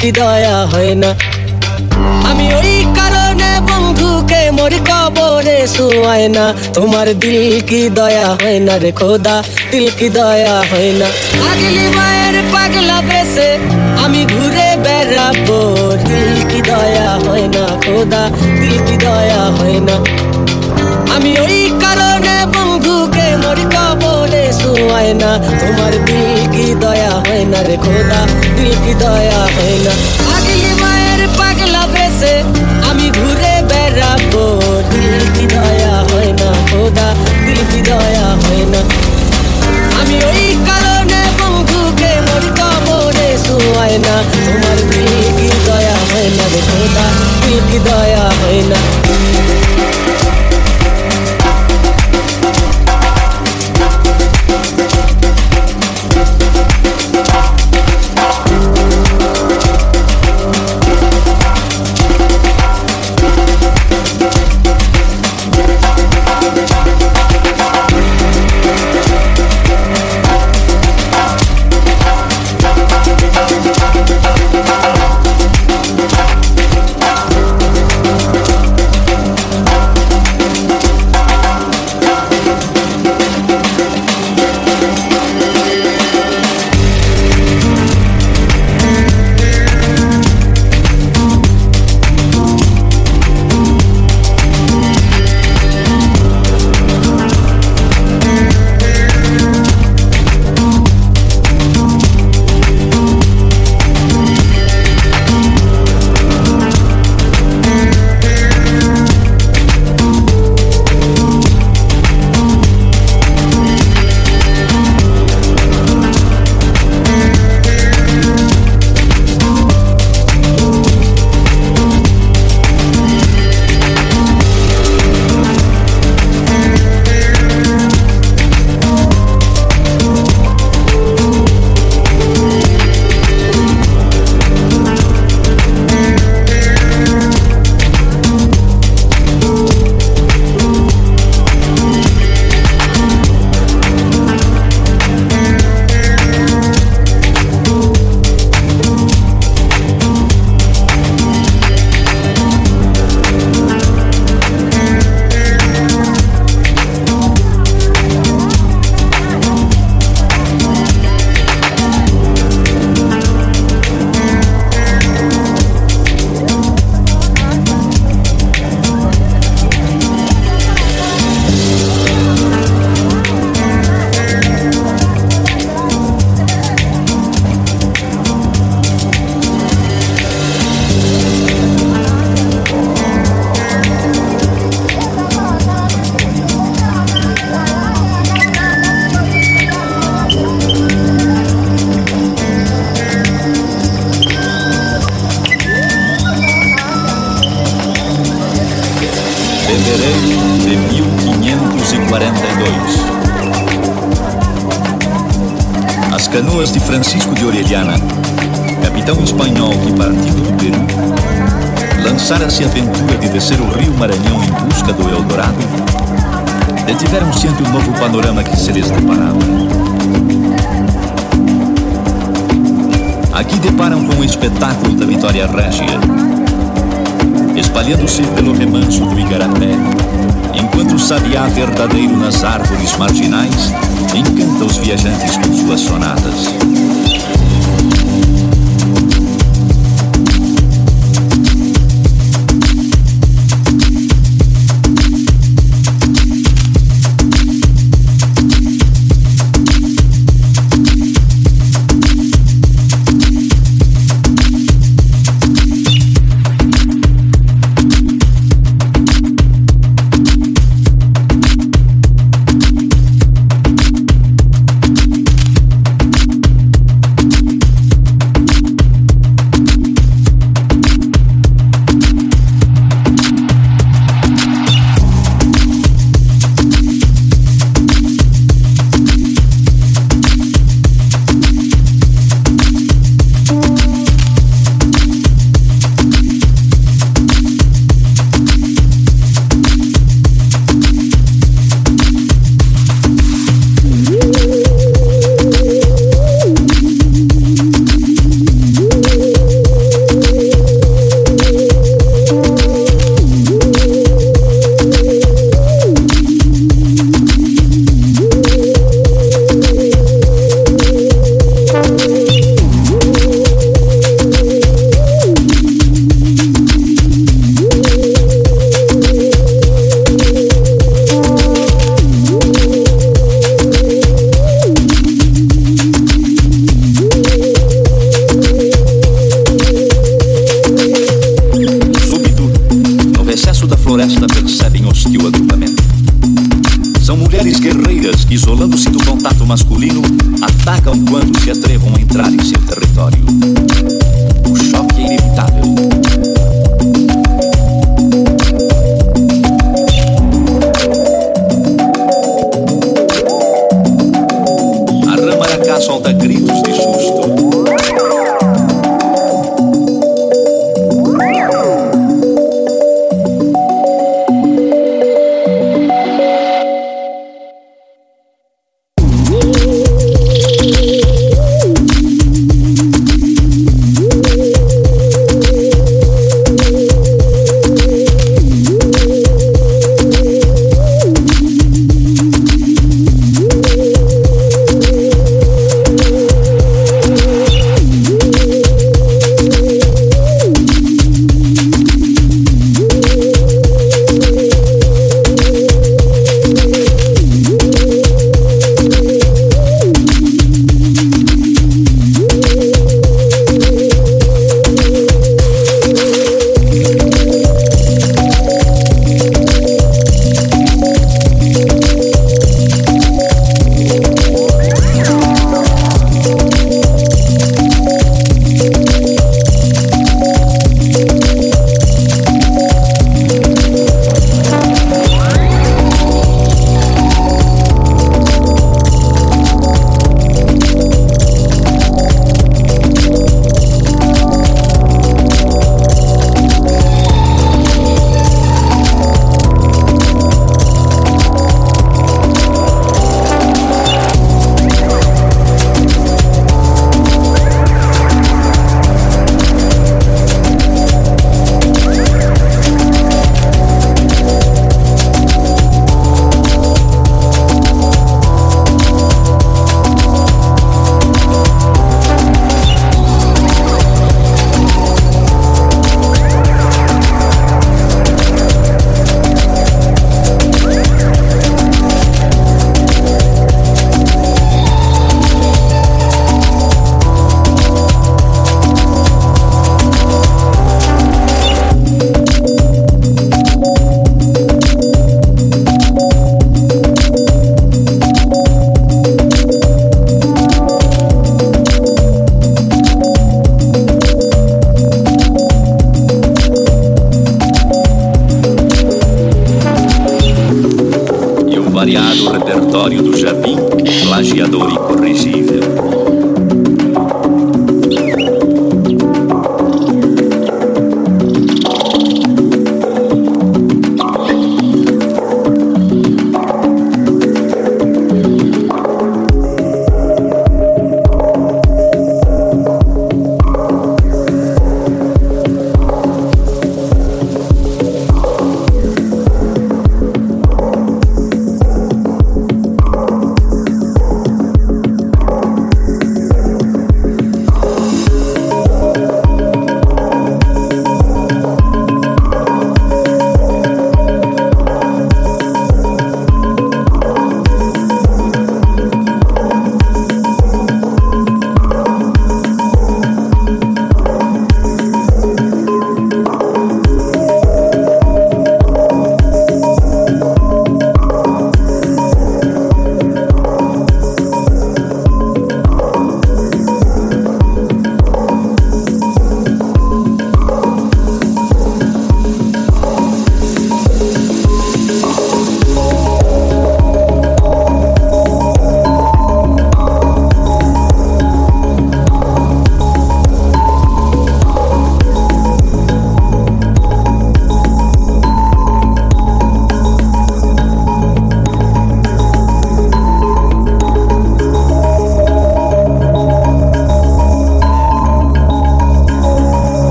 কি দয়া হয় না? আমি ওই কারণে বন্ধুকে মরি কবরে শুয়ায় না। তোমার দিল কি দয়া হয় না রে খোদা? দিল কি দয়া হয় না? আগলি মায়ের পাগলা বেসে আমি ঘুরে বেড়াবো। দিল কি দয়া হয় না খোদা? দিল কি দয়া হয় না? আমি ওই শুয়ায় না তোমার দিল কি দয়া হয় না রে খোদা, দিল কি দয়া হয় না। আগলি মায়ের পাগলা বেসে আমি ঘুরে বেড়াবো, দিল কি দয়া হয় না খোদা, দিল কি দয়া হয় না। আমি ওই কারণে বন্ধুকে মরি কবরে শুয়ায় না তোমার দিল কি দয়া হয় না রে খোদা, দিল কি দয়া হয় না।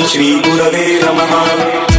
श्रीगुरवे नमः।